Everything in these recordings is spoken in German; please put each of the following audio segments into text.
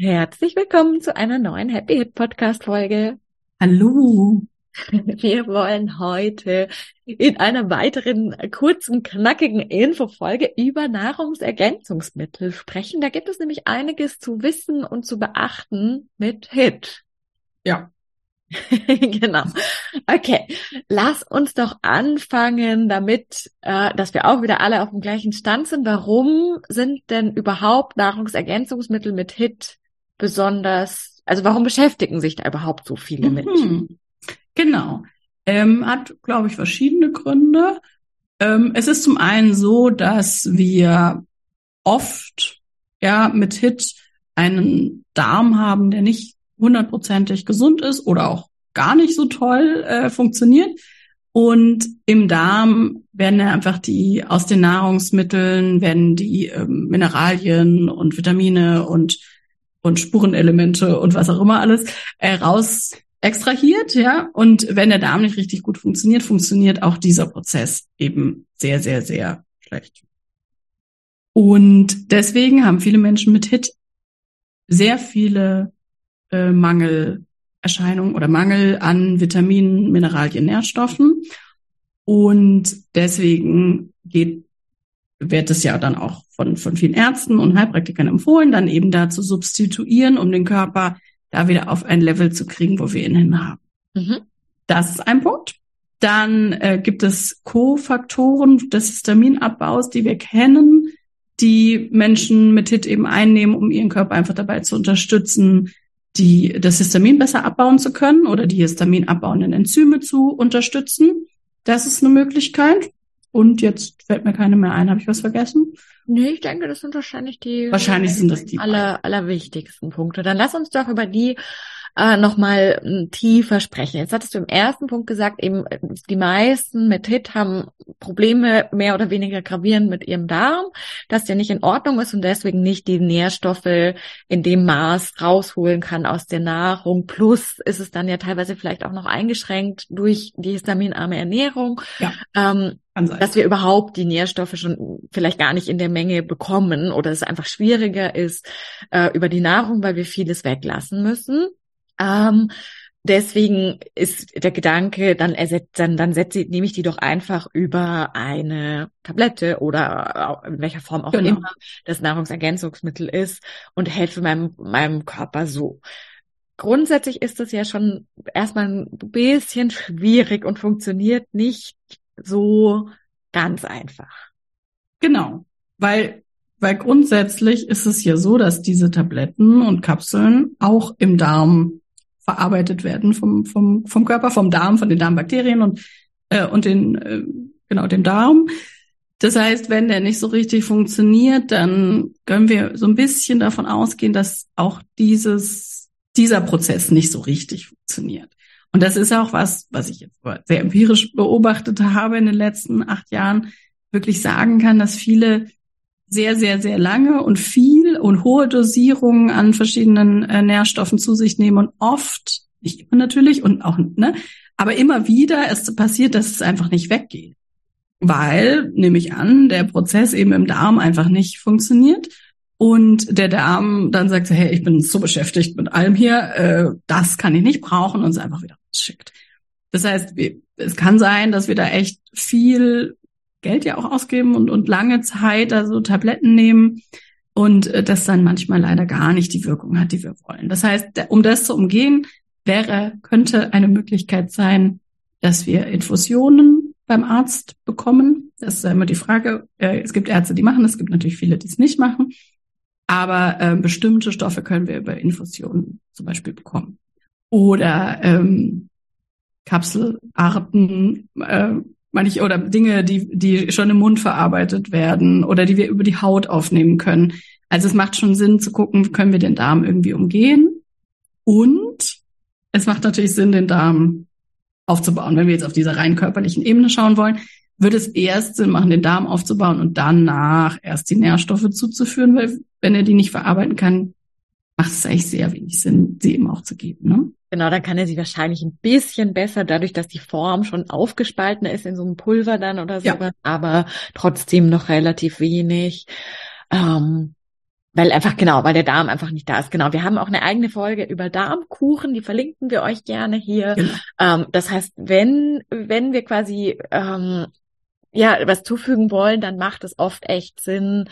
Herzlich willkommen zu einer neuen Happy Hit Podcast Folge. Hallo. Wir wollen heute in einer weiteren kurzen, knackigen Infofolge über Nahrungsergänzungsmittel sprechen. Da gibt es nämlich einiges zu wissen und zu beachten mit Hit. Ja. genau. Okay, lass uns doch anfangen damit, äh, dass wir auch wieder alle auf dem gleichen Stand sind. Warum sind denn überhaupt Nahrungsergänzungsmittel mit HIT besonders, also warum beschäftigen sich da überhaupt so viele mit? Mhm. Genau. Ähm, hat, glaube ich, verschiedene Gründe. Ähm, es ist zum einen so, dass wir oft ja mit HIT einen Darm haben, der nicht hundertprozentig gesund ist oder auch gar nicht so toll äh, funktioniert. Und im Darm werden einfach die aus den Nahrungsmitteln werden die ähm, Mineralien und Vitamine und und Spurenelemente und was auch immer alles äh, raus extrahiert, ja. Und wenn der Darm nicht richtig gut funktioniert, funktioniert auch dieser Prozess eben sehr, sehr, sehr schlecht. Und deswegen haben viele Menschen mit HIT sehr viele äh, Mangelerscheinungen oder Mangel an Vitaminen, Mineralien, Nährstoffen. Und deswegen geht wird es ja dann auch von, von vielen Ärzten und Heilpraktikern empfohlen, dann eben da zu substituieren, um den Körper da wieder auf ein Level zu kriegen, wo wir ihn hin haben. Mhm. Das ist ein Punkt. Dann äh, gibt es Kofaktoren des Histaminabbaus, die wir kennen, die Menschen mit HIT eben einnehmen, um ihren Körper einfach dabei zu unterstützen, die, das Histamin besser abbauen zu können oder die Histamin abbauenden Enzyme zu unterstützen. Das ist eine Möglichkeit. Und jetzt fällt mir keine mehr ein. Habe ich was vergessen? Nee, ich denke, das sind wahrscheinlich die. Wahrscheinlich sind das die aller, allerwichtigsten Punkte. Dann lass uns doch über die äh, nochmal hm, tiefer sprechen. Jetzt hattest du im ersten Punkt gesagt, eben die meisten mit HIT haben Probleme mehr oder weniger gravierend mit ihrem Darm, dass der nicht in Ordnung ist und deswegen nicht die Nährstoffe in dem Maß rausholen kann aus der Nahrung. Plus ist es dann ja teilweise vielleicht auch noch eingeschränkt durch die histaminarme Ernährung. Ja. Ähm, dass wir überhaupt die Nährstoffe schon vielleicht gar nicht in der Menge bekommen oder es einfach schwieriger ist äh, über die Nahrung, weil wir vieles weglassen müssen. Ähm, deswegen ist der Gedanke, dann ersetzt, dann, dann setze, nehme ich die doch einfach über eine Tablette oder in welcher Form auch genau. immer das Nahrungsergänzungsmittel ist und helfe meinem, meinem Körper so. Grundsätzlich ist das ja schon erstmal ein bisschen schwierig und funktioniert nicht so ganz einfach. Genau, weil weil grundsätzlich ist es ja so, dass diese Tabletten und Kapseln auch im Darm verarbeitet werden vom, vom, vom Körper, vom Darm, von den Darmbakterien und, äh, und den, äh, genau, dem Darm. Das heißt, wenn der nicht so richtig funktioniert, dann können wir so ein bisschen davon ausgehen, dass auch dieses, dieser Prozess nicht so richtig funktioniert. Und das ist auch was, was ich jetzt sehr empirisch beobachtet habe in den letzten acht Jahren, wirklich sagen kann, dass viele sehr, sehr, sehr lange und viel und hohe Dosierungen an verschiedenen äh, Nährstoffen zu sich nehmen und oft, nicht immer natürlich und auch, ne, aber immer wieder es passiert, dass es einfach nicht weggeht. Weil, nehme ich an, der Prozess eben im Darm einfach nicht funktioniert und der Darm dann sagt, hey, ich bin so beschäftigt mit allem hier, äh, das kann ich nicht brauchen und es einfach wieder schickt. Das heißt, es kann sein, dass wir da echt viel Geld ja auch ausgeben und, und lange Zeit also Tabletten nehmen, und äh, das dann manchmal leider gar nicht die Wirkung hat, die wir wollen. Das heißt, um das zu umgehen, wäre, könnte eine Möglichkeit sein, dass wir Infusionen beim Arzt bekommen. Das ist immer die Frage. Äh, es gibt Ärzte, die machen es gibt natürlich viele, die es nicht machen. Aber äh, bestimmte Stoffe können wir über Infusionen zum Beispiel bekommen. Oder ähm, Kapselarten, äh, manche oder Dinge, die, die schon im Mund verarbeitet werden oder die wir über die Haut aufnehmen können. Also es macht schon Sinn zu gucken, können wir den Darm irgendwie umgehen? Und es macht natürlich Sinn, den Darm aufzubauen. Wenn wir jetzt auf dieser rein körperlichen Ebene schauen wollen, würde es erst Sinn machen, den Darm aufzubauen und danach erst die Nährstoffe zuzuführen, weil wenn er die nicht verarbeiten kann, macht es eigentlich sehr wenig Sinn, sie eben auch zu geben. Ne? Genau, dann kann er sie wahrscheinlich ein bisschen besser, dadurch, dass die Form schon aufgespalten ist in so einem Pulver dann oder so, ja. aber trotzdem noch relativ wenig. Ähm, weil einfach, genau, weil der Darm einfach nicht da ist. Genau, wir haben auch eine eigene Folge über Darmkuchen, die verlinken wir euch gerne hier. Genau. Ähm, das heißt, wenn, wenn wir quasi ähm, ja was zufügen wollen, dann macht es oft echt Sinn,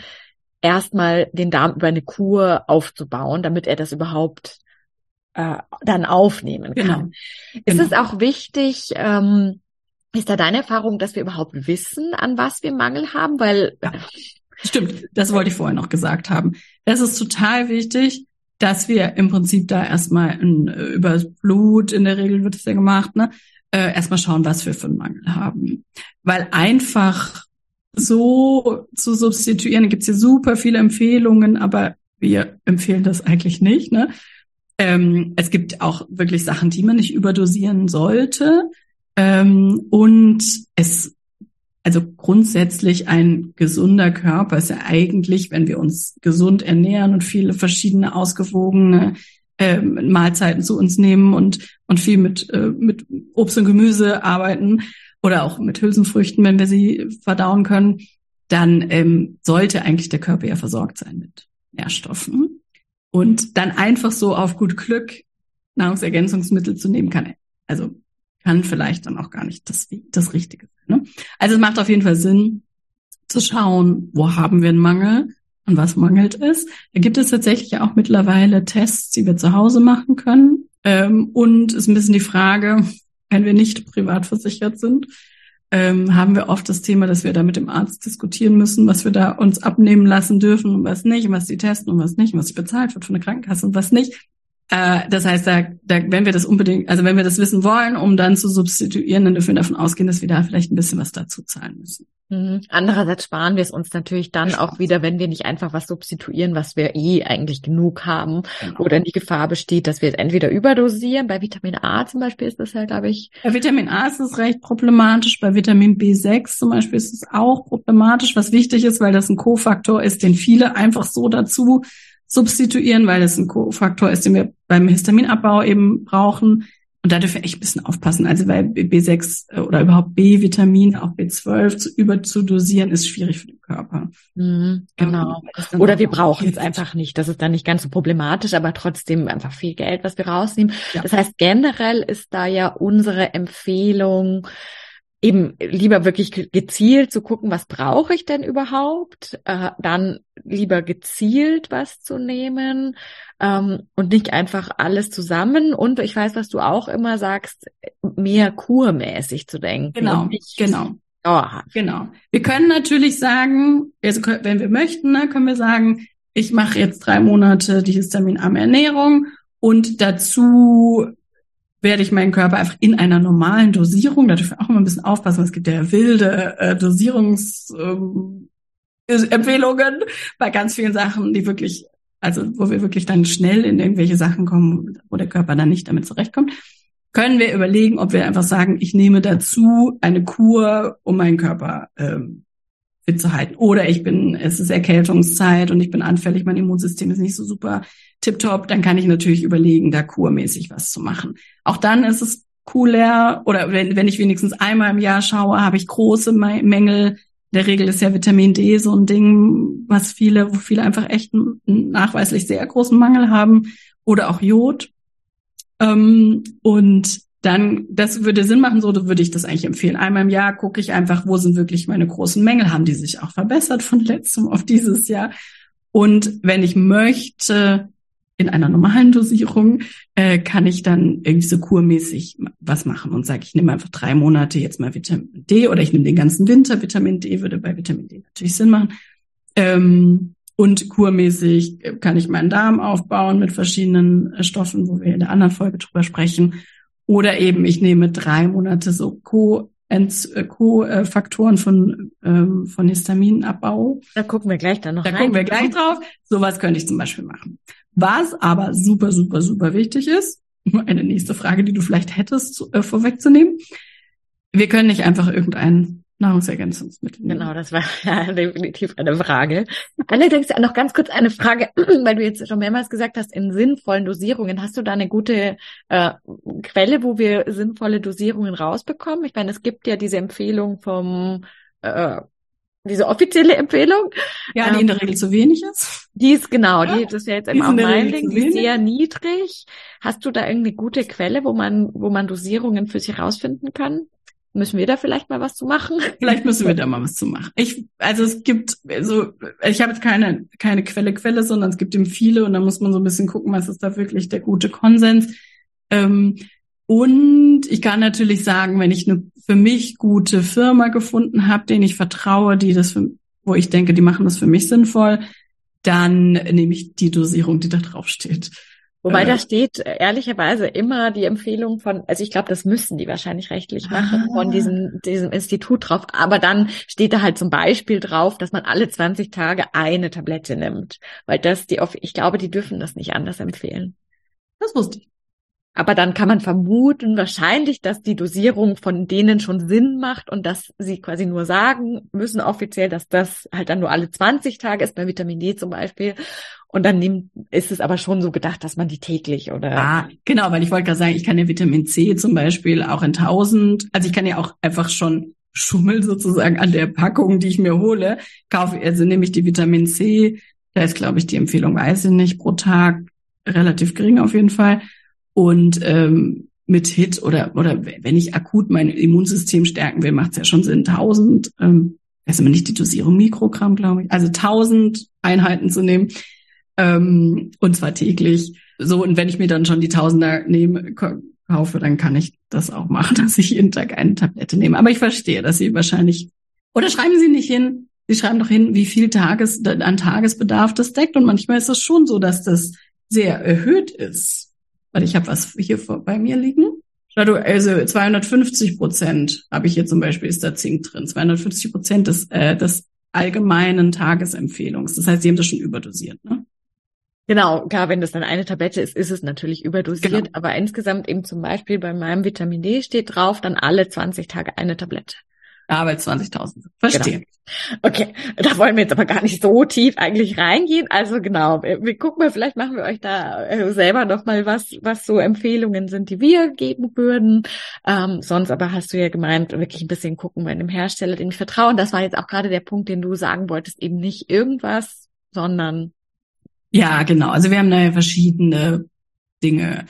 erstmal den Darm über eine Kur aufzubauen, damit er das überhaupt äh, dann aufnehmen kann. Genau. Ist genau. es auch wichtig, ähm, ist da deine Erfahrung, dass wir überhaupt wissen, an was wir Mangel haben? Weil ja, stimmt, das wollte ich vorher noch gesagt haben. Es ist total wichtig, dass wir im Prinzip da erstmal ein, äh, über das Blut, in der Regel wird es ja gemacht, ne, äh, erstmal schauen, was wir für einen Mangel haben. Weil einfach so zu substituieren, gibt es hier super viele Empfehlungen, aber wir empfehlen das eigentlich nicht. Ne? Ähm, es gibt auch wirklich Sachen, die man nicht überdosieren sollte. Ähm, und es, also grundsätzlich ein gesunder Körper ist ja eigentlich, wenn wir uns gesund ernähren und viele verschiedene ausgewogene ähm, Mahlzeiten zu uns nehmen und, und viel mit, äh, mit Obst und Gemüse arbeiten oder auch mit Hülsenfrüchten, wenn wir sie verdauen können, dann ähm, sollte eigentlich der Körper ja versorgt sein mit Nährstoffen. Und dann einfach so auf gut Glück Nahrungsergänzungsmittel zu nehmen kann. Also kann vielleicht dann auch gar nicht das, das Richtige sein. Ne? Also es macht auf jeden Fall Sinn zu schauen, wo haben wir einen Mangel und was mangelt es. Da gibt es tatsächlich auch mittlerweile Tests, die wir zu Hause machen können. Ähm, und ist ein bisschen die Frage, wenn wir nicht privat versichert sind, ähm, haben wir oft das Thema, dass wir da mit dem Arzt diskutieren müssen, was wir da uns abnehmen lassen dürfen und was nicht, und was die testen und was nicht, und was bezahlt wird von der Krankenkasse und was nicht. Äh, das heißt, da, da, wenn wir das unbedingt, also wenn wir das wissen wollen, um dann zu substituieren, dann dürfen wir davon ausgehen, dass wir da vielleicht ein bisschen was dazu zahlen müssen. Mhm. Andererseits sparen wir es uns natürlich dann auch wieder, wenn wir nicht einfach was substituieren, was wir eh eigentlich genug haben genau. oder die Gefahr besteht, dass wir es entweder überdosieren. Bei Vitamin A zum Beispiel ist das ja, glaube ich. Bei Vitamin A ist es recht problematisch. Bei Vitamin B6 zum Beispiel ist es auch problematisch, was wichtig ist, weil das ein Kofaktor ist, den viele einfach so dazu substituieren, weil es ein Kofaktor ist, den wir beim Histaminabbau eben brauchen. Und da dürfen wir echt ein bisschen aufpassen. Also weil B6 äh, oder überhaupt B-Vitamin, auch B12 zu überzudosieren, ist schwierig für den Körper. Mhm, genau. Oder wir brauchen es einfach nicht. Das ist dann nicht ganz so problematisch, aber trotzdem einfach viel Geld, was wir rausnehmen. Ja. Das heißt, generell ist da ja unsere Empfehlung, eben lieber wirklich gezielt zu gucken, was brauche ich denn überhaupt, äh, dann lieber gezielt was zu nehmen ähm, und nicht einfach alles zusammen. Und ich weiß, was du auch immer sagst, mehr kurmäßig zu denken. Genau, genau. Dauerhaft. Genau. Wir können natürlich sagen, also wenn wir möchten, ne, können wir sagen, ich mache jetzt drei Monate die histaminarme Ernährung und dazu werde ich meinen Körper einfach in einer normalen Dosierung, da dürfen wir auch immer ein bisschen aufpassen, es gibt ja wilde äh, Dosierungsempfehlungen ähm, bei ganz vielen Sachen, die wirklich, also wo wir wirklich dann schnell in irgendwelche Sachen kommen, wo der Körper dann nicht damit zurechtkommt, können wir überlegen, ob wir einfach sagen, ich nehme dazu eine Kur, um meinen Körper ähm, fit zu halten. Oder ich bin, es ist Erkältungszeit und ich bin anfällig, mein Immunsystem ist nicht so super tipptopp, dann kann ich natürlich überlegen, da kurmäßig was zu machen. Auch dann ist es cooler, oder wenn, wenn ich wenigstens einmal im Jahr schaue, habe ich große Mängel. In der Regel ist ja Vitamin D so ein Ding, was viele, wo viele einfach echt einen nachweislich sehr großen Mangel haben. Oder auch Jod. Ähm, und dann, das würde Sinn machen, so würde ich das eigentlich empfehlen. Einmal im Jahr gucke ich einfach, wo sind wirklich meine großen Mängel, haben die sich auch verbessert von letztem auf dieses Jahr Und wenn ich möchte, in einer normalen Dosierung, äh, kann ich dann irgendwie so kurmäßig was machen und sage, ich nehme einfach drei Monate jetzt mal Vitamin D oder ich nehme den ganzen Winter Vitamin D, würde bei Vitamin D natürlich Sinn machen. Ähm, und kurmäßig kann ich meinen Darm aufbauen mit verschiedenen äh, Stoffen, wo wir in der anderen Folge drüber sprechen. Oder eben ich nehme drei Monate so Co äh, Co-Faktoren von, ähm, von Histaminabbau. Da gucken wir gleich dann noch da rein. Da gucken wir gleich drauf. Sowas könnte ich zum Beispiel machen. Was aber super, super, super wichtig ist, eine nächste Frage, die du vielleicht hättest, äh, vorwegzunehmen. Wir können nicht einfach irgendein Nahrungsergänzungsmittel. Genau, das war ja definitiv eine Frage. Allerdings noch ganz kurz eine Frage, weil du jetzt schon mehrmals gesagt hast, in sinnvollen Dosierungen. Hast du da eine gute äh, Quelle, wo wir sinnvolle Dosierungen rausbekommen? Ich meine, es gibt ja diese Empfehlung vom äh, diese offizielle Empfehlung. Ja, die ähm, in der Regel zu wenig ist. Die ist genau, die das ist ja jetzt immer auch mein Ding, die ist sehr niedrig. Hast du da irgendwie gute Quelle, wo man, wo man Dosierungen für sich rausfinden kann? Müssen wir da vielleicht mal was zu machen? Vielleicht müssen wir da mal was zu machen. Ich, also es gibt, also ich habe jetzt keine, keine Quelle, Quelle, sondern es gibt eben viele und da muss man so ein bisschen gucken, was ist da wirklich der gute Konsens. Ähm, und ich kann natürlich sagen, wenn ich eine für mich gute Firma gefunden habe, denen ich vertraue, die das für, wo ich denke, die machen das für mich sinnvoll, dann nehme ich die Dosierung, die da drauf steht. Wobei äh, da steht ehrlicherweise immer die Empfehlung von, also ich glaube, das müssen die wahrscheinlich rechtlich machen, ah. von diesem, diesem Institut drauf. Aber dann steht da halt zum Beispiel drauf, dass man alle 20 Tage eine Tablette nimmt. Weil das die, ich glaube, die dürfen das nicht anders empfehlen. Das wusste ich. Aber dann kann man vermuten, wahrscheinlich, dass die Dosierung von denen schon Sinn macht und dass sie quasi nur sagen müssen offiziell, dass das halt dann nur alle 20 Tage ist, bei Vitamin D zum Beispiel. Und dann nimmt, ist es aber schon so gedacht, dass man die täglich oder. Ah, genau, weil ich wollte gerade sagen, ich kann ja Vitamin C zum Beispiel auch in 1000, also ich kann ja auch einfach schon Schummel sozusagen an der Packung, die ich mir hole, kaufe, also nehme ich die Vitamin C, da ist glaube ich die Empfehlung, weiß ich nicht, pro Tag relativ gering auf jeden Fall. Und ähm, mit HIT oder, oder wenn ich akut mein Immunsystem stärken will, macht es ja schon Sinn, 1000, ähm, weiß immer nicht die Dosierung Mikrogramm, glaube ich, also 1000 Einheiten zu nehmen, ähm, und zwar täglich. So, und wenn ich mir dann schon die Tausender nehme, kaufe, dann kann ich das auch machen, dass ich jeden Tag eine Tablette nehme. Aber ich verstehe, dass Sie wahrscheinlich, oder schreiben Sie nicht hin, Sie schreiben doch hin, wie viel Tages, an Tagesbedarf das deckt. Und manchmal ist es schon so, dass das sehr erhöht ist weil ich habe was hier vor, bei mir liegen. Also 250 Prozent habe ich hier zum Beispiel, ist da Zink drin. 250 Prozent des, äh, des allgemeinen Tagesempfehlungs. Das heißt, Sie haben das schon überdosiert, ne? Genau, klar, wenn das dann eine Tablette ist, ist es natürlich überdosiert, genau. aber insgesamt eben zum Beispiel bei meinem Vitamin D steht drauf, dann alle 20 Tage eine Tablette. Ja, bei 20.000. Verstehe. Genau. Okay, da wollen wir jetzt aber gar nicht so tief eigentlich reingehen. Also genau, wir, wir gucken mal, vielleicht machen wir euch da äh, selber noch mal was, was so Empfehlungen sind, die wir geben würden. Ähm, sonst aber hast du ja gemeint, wirklich ein bisschen gucken bei einem Hersteller, den ich vertraue. Und das war jetzt auch gerade der Punkt, den du sagen wolltest, eben nicht irgendwas, sondern ja, genau. Also wir haben da ja verschiedene Dinge.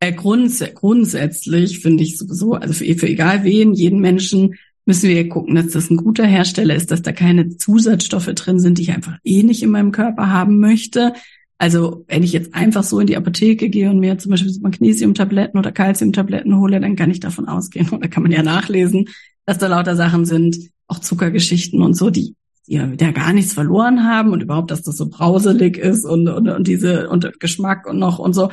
Äh, grunds grundsätzlich finde ich sowieso, also für, für egal wen, jeden Menschen müssen wir gucken, dass das ein guter Hersteller ist, dass da keine Zusatzstoffe drin sind, die ich einfach eh nicht in meinem Körper haben möchte. Also wenn ich jetzt einfach so in die Apotheke gehe und mir zum Beispiel Magnesiumtabletten oder Calciumtabletten hole, dann kann ich davon ausgehen, oder kann man ja nachlesen, dass da lauter Sachen sind, auch Zuckergeschichten und so, die ja gar nichts verloren haben und überhaupt, dass das so brauselig ist und, und, und diese und Geschmack und noch und so.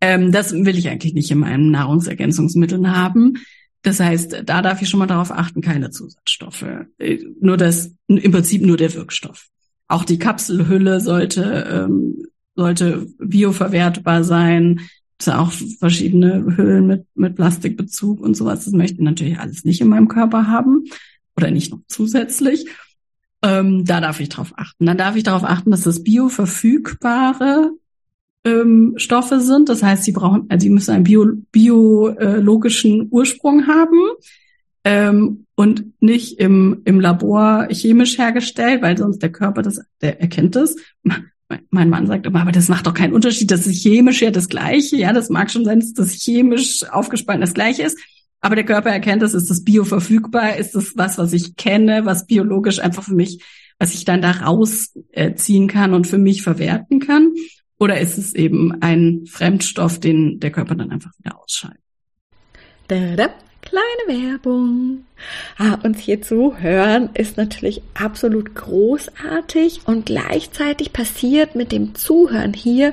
Ähm, das will ich eigentlich nicht in meinen Nahrungsergänzungsmitteln haben. Das heißt, da darf ich schon mal darauf achten, keine Zusatzstoffe. Äh, nur das, im Prinzip nur der Wirkstoff. Auch die Kapselhülle sollte, ähm, sollte bioverwertbar sein. Es sind auch verschiedene Hüllen mit, mit Plastikbezug und sowas. Das möchte ich natürlich alles nicht in meinem Körper haben oder nicht noch zusätzlich. Ähm, da darf ich darauf achten. Dann darf ich darauf achten, dass das bioverfügbare ähm, Stoffe sind. Das heißt, sie brauchen, also sie müssen einen bio, biologischen Ursprung haben ähm, und nicht im, im Labor chemisch hergestellt, weil sonst der Körper das, der erkennt das. Mein Mann sagt immer, aber das macht doch keinen Unterschied. Das ist chemisch ja das Gleiche. Ja, das mag schon sein, dass das chemisch aufgespalten das Gleiche ist. Aber der Körper erkennt das, ist das bioverfügbar, ist das was, was ich kenne, was biologisch einfach für mich was ich dann da rausziehen kann und für mich verwerten kann? Oder ist es eben ein Fremdstoff, den der Körper dann einfach wieder ausschaltet? Da, da, kleine Werbung. Ah, uns hier zu hören ist natürlich absolut großartig und gleichzeitig passiert mit dem Zuhören hier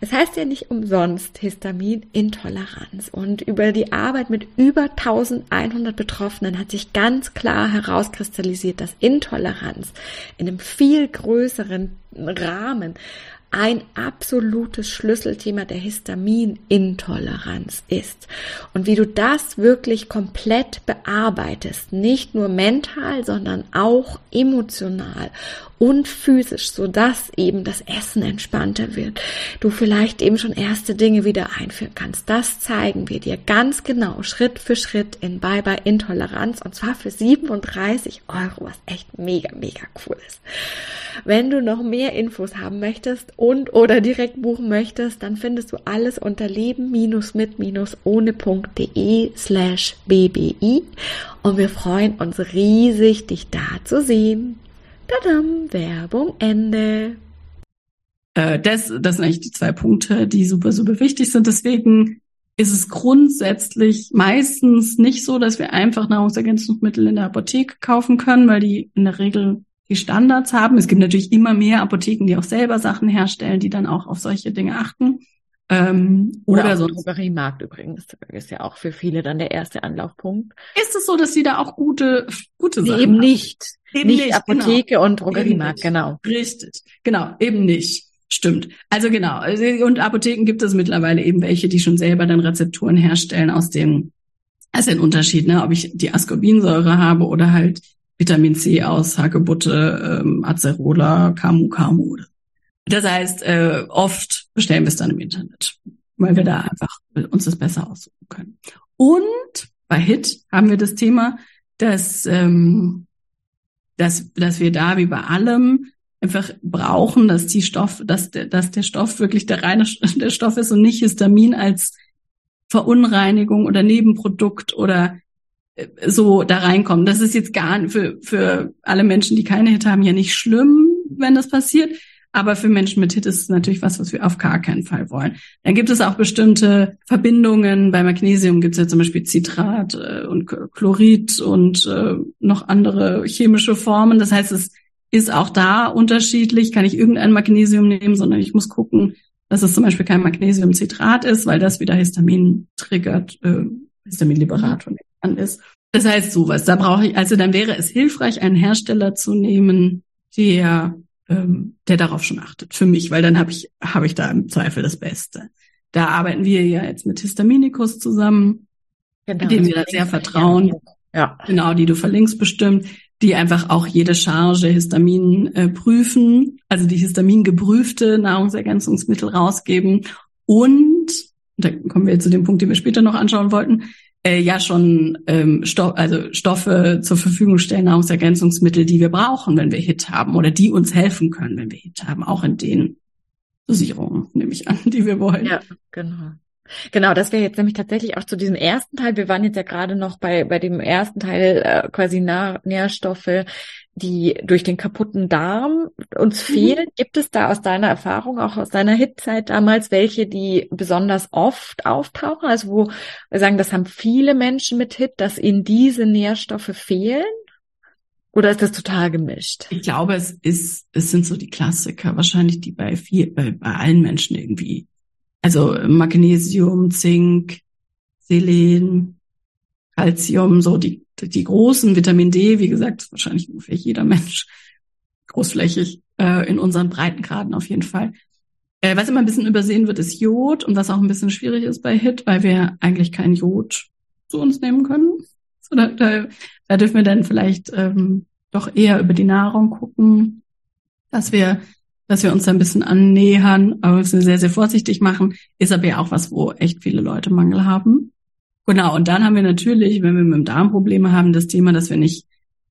Es heißt ja nicht umsonst Histaminintoleranz. Und über die Arbeit mit über 1100 Betroffenen hat sich ganz klar herauskristallisiert, dass Intoleranz in einem viel größeren Rahmen ein absolutes Schlüsselthema der Histaminintoleranz ist. Und wie du das wirklich komplett bearbeitest, nicht nur mental, sondern auch emotional und physisch, so dass eben das Essen entspannter wird. Du vielleicht eben schon erste Dinge wieder einführen kannst. Das zeigen wir dir ganz genau, Schritt für Schritt in Bye Bye Intoleranz und zwar für 37 Euro, was echt mega, mega cool ist. Wenn du noch mehr Infos haben möchtest und oder direkt buchen möchtest, dann findest du alles unter leben-mit-ohne.de slash bbi und wir freuen uns riesig, dich da zu sehen. Tadam, Werbung Ende. Äh, das, das sind eigentlich die zwei Punkte, die super, super wichtig sind. Deswegen ist es grundsätzlich meistens nicht so, dass wir einfach Nahrungsergänzungsmittel in der Apotheke kaufen können, weil die in der Regel die Standards haben. Es gibt natürlich immer mehr Apotheken, die auch selber Sachen herstellen, die dann auch auf solche Dinge achten. Ähm, oder oder so. Drogeriemarkt übrigens ist ja auch für viele dann der erste Anlaufpunkt. Ist es so, dass sie da auch gute, gute nee, Sachen eben haben? nicht. Eben nicht, nicht Apotheke genau. und Drogeriemarkt, genau. Richtig, genau, eben nicht. Stimmt. Also genau. Also, und Apotheken gibt es mittlerweile eben welche, die schon selber dann Rezepturen herstellen aus dem, also ein Unterschied, ne, ob ich die Ascorbinsäure habe oder halt Vitamin C aus Hagebutte, ähm, Acerola, Camu Camu. Das heißt, äh, oft bestellen wir es dann im Internet, weil wir da einfach uns das besser aussuchen können. Und bei HIT haben wir das Thema, dass, ähm, dass, dass wir da wie bei allem einfach brauchen, dass die Stoff, dass der, dass der Stoff wirklich der reine der Stoff ist und nicht Histamin als Verunreinigung oder Nebenprodukt oder so da reinkommen. Das ist jetzt gar für, für alle Menschen, die keine Hit haben, ja nicht schlimm, wenn das passiert. Aber für Menschen mit Hit ist es natürlich was, was wir auf gar keinen Fall wollen. Dann gibt es auch bestimmte Verbindungen. Bei Magnesium gibt es ja zum Beispiel Citrat äh, und Chlorid und äh, noch andere chemische Formen. Das heißt, es ist auch da unterschiedlich. Kann ich irgendein Magnesium nehmen, sondern ich muss gucken, dass es zum Beispiel kein Magnesiumcitrat ist, weil das wieder Histamin triggert, äh, Histaminliberator. Ist. Das heißt sowas. Da brauche ich, also dann wäre es hilfreich, einen Hersteller zu nehmen, der, ähm, der darauf schon achtet. Für mich, weil dann habe ich, habe ich da im Zweifel das Beste. Da arbeiten wir ja jetzt mit Histaminikus zusammen, genau, dem wir da sehr vertrauen. Ja. Genau, die du verlinkst bestimmt, die einfach auch jede Charge Histamin äh, prüfen, also die Histamin geprüfte Nahrungsergänzungsmittel rausgeben und da kommen wir jetzt zu dem Punkt, den wir später noch anschauen wollten, äh, ja schon ähm, Stoff, also Stoffe zur Verfügung stellen, Nahrungsergänzungsmittel, die wir brauchen, wenn wir HIT haben oder die uns helfen können, wenn wir HIT haben, auch in den Dosierungen, nehme ich an, die wir wollen. Ja, genau. Genau, das wäre jetzt nämlich tatsächlich auch zu diesem ersten Teil. Wir waren jetzt ja gerade noch bei, bei dem ersten Teil äh, quasi Nähr Nährstoffe, die durch den kaputten Darm uns mhm. fehlen. Gibt es da aus deiner Erfahrung, auch aus deiner Hitzeit damals, welche, die besonders oft auftauchen? Also wo wir sagen, das haben viele Menschen mit Hit, dass ihnen diese Nährstoffe fehlen? Oder ist das total gemischt? Ich glaube, es ist, es sind so die Klassiker, wahrscheinlich die bei viel, bei, bei allen Menschen irgendwie also Magnesium, Zink, Selen, Calcium, so die, die großen, Vitamin D, wie gesagt, wahrscheinlich ungefähr jeder Mensch großflächig äh, in unseren Breitengraden auf jeden Fall. Äh, was immer ein bisschen übersehen wird, ist Jod und was auch ein bisschen schwierig ist bei HIT, weil wir eigentlich kein Jod zu uns nehmen können. So, da, da, da dürfen wir dann vielleicht ähm, doch eher über die Nahrung gucken, dass wir dass wir uns da ein bisschen annähern, aber müssen sehr, sehr vorsichtig machen. Ist aber ja auch was, wo echt viele Leute Mangel haben. Genau, und dann haben wir natürlich, wenn wir mit dem Darm Probleme haben, das Thema, dass wir nicht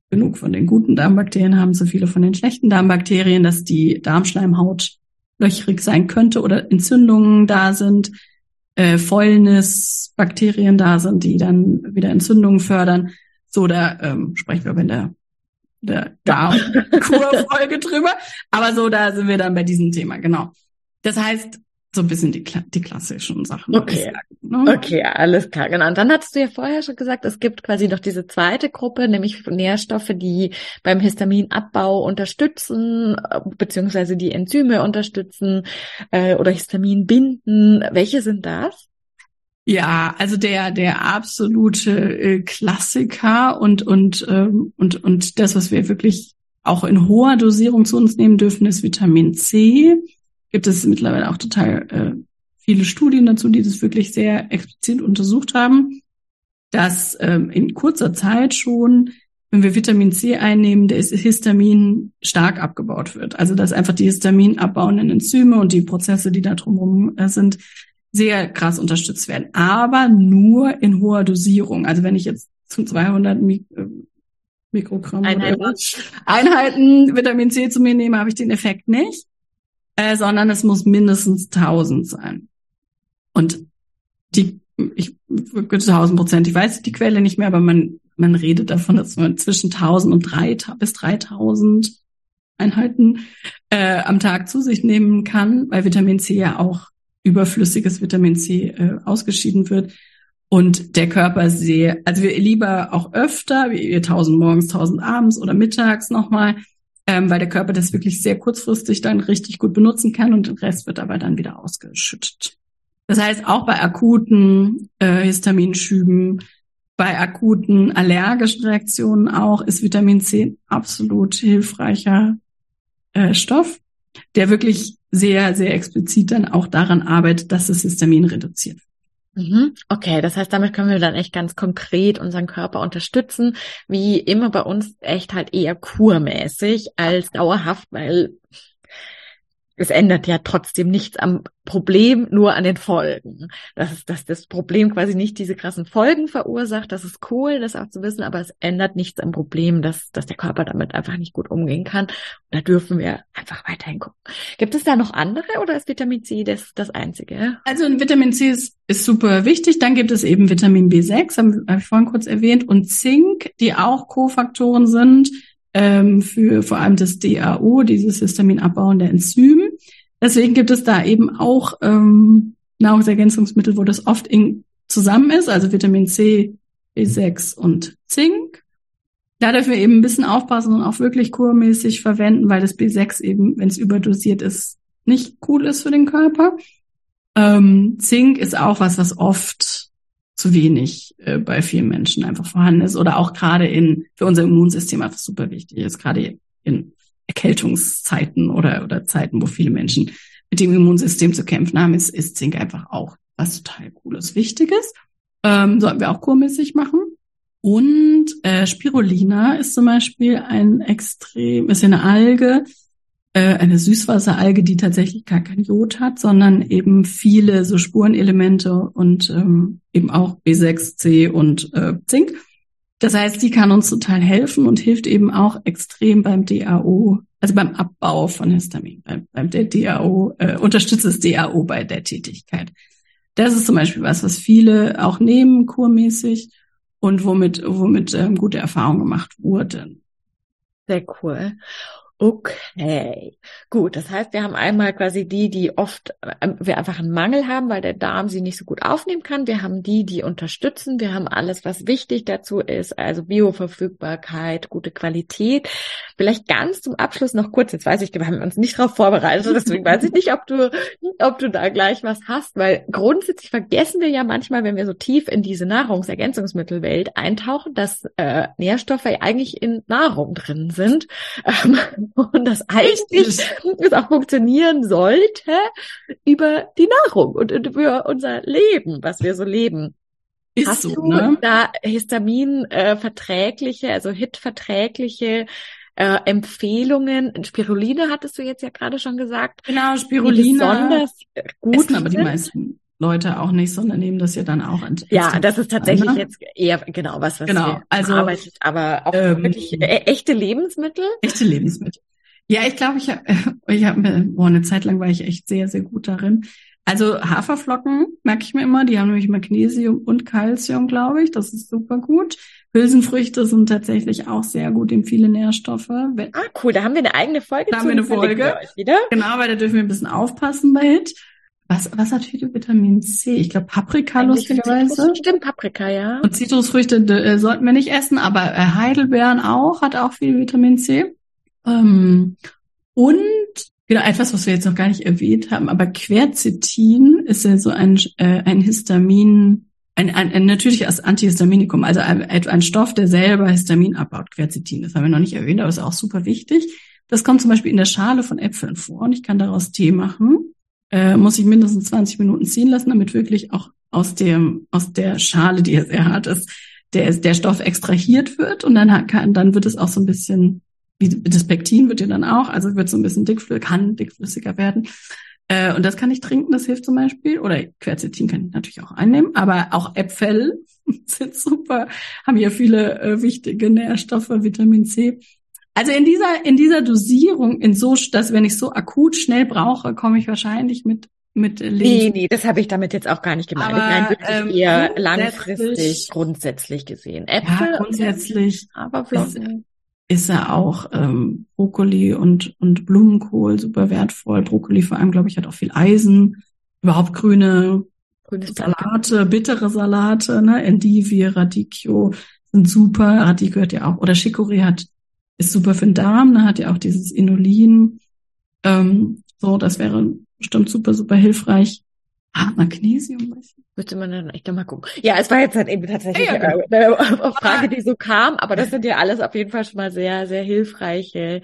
genug von den guten Darmbakterien haben, so viele von den schlechten Darmbakterien, dass die Darmschleimhaut löchrig sein könnte oder Entzündungen da sind, äh, Fäulnis, Bakterien da sind, die dann wieder Entzündungen fördern. So, da ähm, sprechen wir aber in der, der Darmkurfolge drüber. Aber so, da sind wir dann bei diesem Thema, genau. Das heißt, so ein bisschen die, die klassischen Sachen. Okay. Sagen, ne? Okay, alles klar, genau. Und dann hattest du ja vorher schon gesagt, es gibt quasi noch diese zweite Gruppe, nämlich Nährstoffe, die beim Histaminabbau unterstützen, beziehungsweise die Enzyme unterstützen äh, oder Histamin binden. Welche sind das? Ja, also der der absolute äh, Klassiker und und ähm, und und das, was wir wirklich auch in hoher Dosierung zu uns nehmen dürfen, ist Vitamin C gibt es mittlerweile auch total äh, viele Studien dazu, die das wirklich sehr explizit untersucht haben, dass ähm, in kurzer Zeit schon, wenn wir Vitamin C einnehmen, der Histamin stark abgebaut wird. Also dass einfach die Histamin abbauenden Enzyme und die Prozesse, die da drumherum äh, sind, sehr krass unterstützt werden. Aber nur in hoher Dosierung. Also wenn ich jetzt zu 200 Mik äh, Mikrogramm Einheiten. Einheiten Vitamin C zu mir nehme, habe ich den Effekt nicht äh, sondern es muss mindestens 1000 sein. Und die, ich würde 1000 Prozent, ich weiß die Quelle nicht mehr, aber man, man redet davon, dass man zwischen 1000 und 3, bis 3000 Einheiten äh, am Tag zu sich nehmen kann, weil Vitamin C ja auch überflüssiges Vitamin C äh, ausgeschieden wird. Und der Körper sehr, also wir lieber auch öfter, wie 1000 morgens, 1000 abends oder mittags nochmal, ähm, weil der Körper das wirklich sehr kurzfristig dann richtig gut benutzen kann und der Rest wird aber dann wieder ausgeschüttet. Das heißt, auch bei akuten äh, Histaminschüben, bei akuten allergischen Reaktionen auch, ist Vitamin C absolut hilfreicher äh, Stoff, der wirklich sehr, sehr explizit dann auch daran arbeitet, dass das Histamin reduziert wird. Mhm. Okay, das heißt, damit können wir dann echt ganz konkret unseren Körper unterstützen, wie immer bei uns echt halt eher kurmäßig als dauerhaft, weil es ändert ja trotzdem nichts am Problem, nur an den Folgen. Das ist, dass das Problem quasi nicht diese krassen Folgen verursacht. Das ist cool, das auch zu wissen, aber es ändert nichts am Problem, dass, dass der Körper damit einfach nicht gut umgehen kann. Und da dürfen wir einfach weiterhin gucken. Gibt es da noch andere oder ist Vitamin C das, das einzige? Also Vitamin C ist, ist super wichtig. Dann gibt es eben Vitamin B6, habe hab ich vorhin kurz erwähnt, und Zink, die auch Kofaktoren sind ähm, für vor allem das DAO, dieses Histaminabbauende Enzym. Deswegen gibt es da eben auch ähm, Nahrungsergänzungsmittel, wo das oft in, zusammen ist, also Vitamin C, B6 und Zink. Da dürfen wir eben ein bisschen aufpassen und auch wirklich kurmäßig verwenden, weil das B6 eben, wenn es überdosiert ist, nicht cool ist für den Körper. Ähm, Zink ist auch was, was oft zu wenig äh, bei vielen Menschen einfach vorhanden ist oder auch gerade in für unser Immunsystem einfach super wichtig ist, gerade in Erkältungszeiten oder oder Zeiten, wo viele Menschen mit dem Immunsystem zu kämpfen haben, ist, ist Zink einfach auch was total cooles, wichtiges. Ähm, sollten wir auch kurmäßig machen. Und äh, Spirulina ist zum Beispiel ein extrem, ist ja eine Alge, äh, eine Süßwasseralge, die tatsächlich gar kein Jod hat, sondern eben viele so Spurenelemente und ähm, eben auch B6, C und äh, Zink. Das heißt, die kann uns total helfen und hilft eben auch extrem beim DAO, also beim Abbau von Histamin. Beim, beim der DAO äh, unterstützt das DAO bei der Tätigkeit. Das ist zum Beispiel was, was viele auch nehmen, kurmäßig und womit, womit ähm, gute Erfahrungen gemacht wurden. Sehr cool. Okay, gut. Das heißt, wir haben einmal quasi die, die oft äh, wir einfach einen Mangel haben, weil der Darm sie nicht so gut aufnehmen kann. Wir haben die, die unterstützen. Wir haben alles, was wichtig dazu ist, also Bioverfügbarkeit, gute Qualität. Vielleicht ganz zum Abschluss noch kurz. Jetzt weiß ich, wir haben uns nicht darauf vorbereitet, deswegen weiß ich nicht, ob du, ob du da gleich was hast, weil grundsätzlich vergessen wir ja manchmal, wenn wir so tief in diese Nahrungsergänzungsmittelwelt eintauchen, dass äh, Nährstoffe eigentlich in Nahrung drin sind. Ähm, und das eigentlich es auch funktionieren sollte über die Nahrung und über unser Leben, was wir so leben. Ist Hast so, du ne? da Histamin äh, verträgliche, also HIT verträgliche äh, Empfehlungen? Spiruline hattest du jetzt ja gerade schon gesagt. Genau, Spiruline. besonders gut. Essen aber die meisten Leute auch nicht, sondern nehmen das ja dann auch an. Ja, das ist tatsächlich ne? jetzt eher genau was, was genau. also, arbeitet, aber auch ähm, wirklich e echte Lebensmittel. Echte Lebensmittel. Ja, ich glaube, ich habe, ich habe, boah, eine Zeit lang war ich echt sehr, sehr gut darin. Also Haferflocken merke ich mir immer, die haben nämlich Magnesium und Calcium, glaube ich. Das ist super gut. Hülsenfrüchte sind tatsächlich auch sehr gut, in viele Nährstoffe. Ah, cool, da haben wir eine eigene Folge. Da haben wir eine Folge. Wieder. Genau, weil da dürfen wir ein bisschen aufpassen bei Hit. Was, was hat viel Vitamin C? Ich glaube Paprika Eigentlich lustigerweise. Stimmt, Paprika, ja. Und Zitrusfrüchte äh, sollten wir nicht essen, aber äh, Heidelbeeren auch, hat auch viel Vitamin C. Ähm, und genau, etwas, was wir jetzt noch gar nicht erwähnt haben, aber Quercetin ist ja so ein, äh, ein Histamin, ein, ein, ein natürliches Antihistaminikum, also ein, ein Stoff, der selber Histamin abbaut, Quercetin. Das haben wir noch nicht erwähnt, aber ist auch super wichtig. Das kommt zum Beispiel in der Schale von Äpfeln vor und ich kann daraus Tee machen. Äh, muss ich mindestens 20 Minuten ziehen lassen, damit wirklich auch aus dem, aus der Schale, die ja sehr hart ist, der, der Stoff extrahiert wird und dann kann, dann wird es auch so ein bisschen wie das Pektin wird ja dann auch, also wird so ein bisschen dickflüssiger, kann dickflüssiger werden. Äh, und das kann ich trinken, das hilft zum Beispiel. Oder Quercetin kann ich natürlich auch einnehmen, aber auch Äpfel sind super, haben ja viele äh, wichtige Nährstoffe, Vitamin C. Also in dieser, in dieser Dosierung, in so, dass wenn ich so akut schnell brauche, komme ich wahrscheinlich mit mit Leben. Nee, nee, das habe ich damit jetzt auch gar nicht gemeint. Aber, ich wirklich ähm, eher langfristig grundsätzlich gesehen. Äpfel. Ja, grundsätzlich. Aber ist ja auch ähm, Brokkoli und, und Blumenkohl super wertvoll. Brokkoli vor allem, glaube ich, hat auch viel Eisen. Überhaupt grüne Grünes Salate, bittere Salate, ne? Endivie, Radicchio sind super. Radicchio hat ja auch, oder Chicorée hat, ist super für den Darm, ne? hat ja auch dieses Inulin. Ähm, so, das wäre bestimmt super, super hilfreich. Ah, Magnesium, weiß ich. Müsste man dann echt mal gucken. Ja, es war jetzt halt eben tatsächlich ja, ja, genau. eine Frage, die so kam, aber das sind ja alles auf jeden Fall schon mal sehr, sehr hilfreiche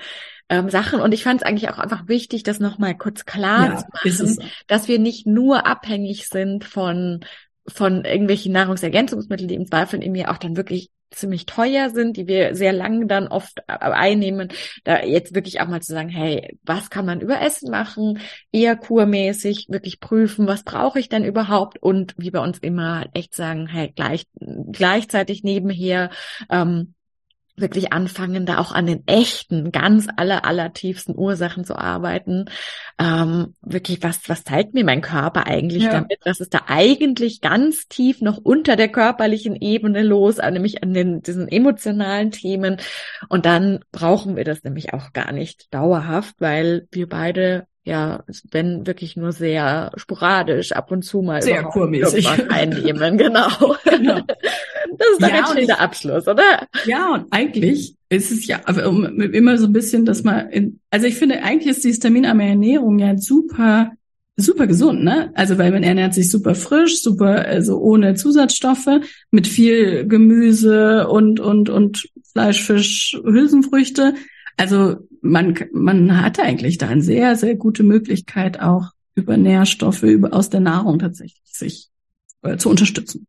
ähm, Sachen. Und ich fand es eigentlich auch einfach wichtig, das nochmal kurz klar ja, zu machen, dass wir nicht nur abhängig sind von von irgendwelchen Nahrungsergänzungsmitteln, die im Zweifel in mir auch dann wirklich ziemlich teuer sind, die wir sehr lang dann oft einnehmen, da jetzt wirklich auch mal zu sagen, hey, was kann man über Essen machen, eher kurmäßig, wirklich prüfen, was brauche ich denn überhaupt? Und wie bei uns immer echt sagen, hey, gleich, gleichzeitig nebenher ähm, wirklich anfangen, da auch an den echten, ganz aller, aller tiefsten Ursachen zu arbeiten. Ähm, wirklich, was, was zeigt mir mein Körper eigentlich ja. damit? Was ist da eigentlich ganz tief noch unter der körperlichen Ebene los, nämlich an den, diesen emotionalen Themen. Und dann brauchen wir das nämlich auch gar nicht dauerhaft, weil wir beide ja, wenn wirklich nur sehr sporadisch ab und zu mal sehr kurmäßig einnehmen, genau. genau. Das ist doch ja, ein schöner Abschluss, oder? Ja, und eigentlich ist es ja aber immer so ein bisschen, dass man, in, also ich finde, eigentlich ist die histaminarme Ernährung ja super, super gesund, ne? Also weil man ernährt sich super frisch, super, also ohne Zusatzstoffe, mit viel Gemüse und und und Fleisch, Fisch, Hülsenfrüchte. Also man man hat eigentlich da eine sehr sehr gute Möglichkeit auch über Nährstoffe über aus der Nahrung tatsächlich sich äh, zu unterstützen.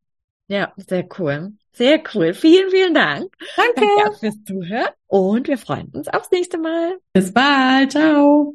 Ja, sehr cool. Sehr cool. Vielen, vielen Dank. Danke. Danke fürs Zuhören und wir freuen uns aufs nächste Mal. Bis bald. Ciao.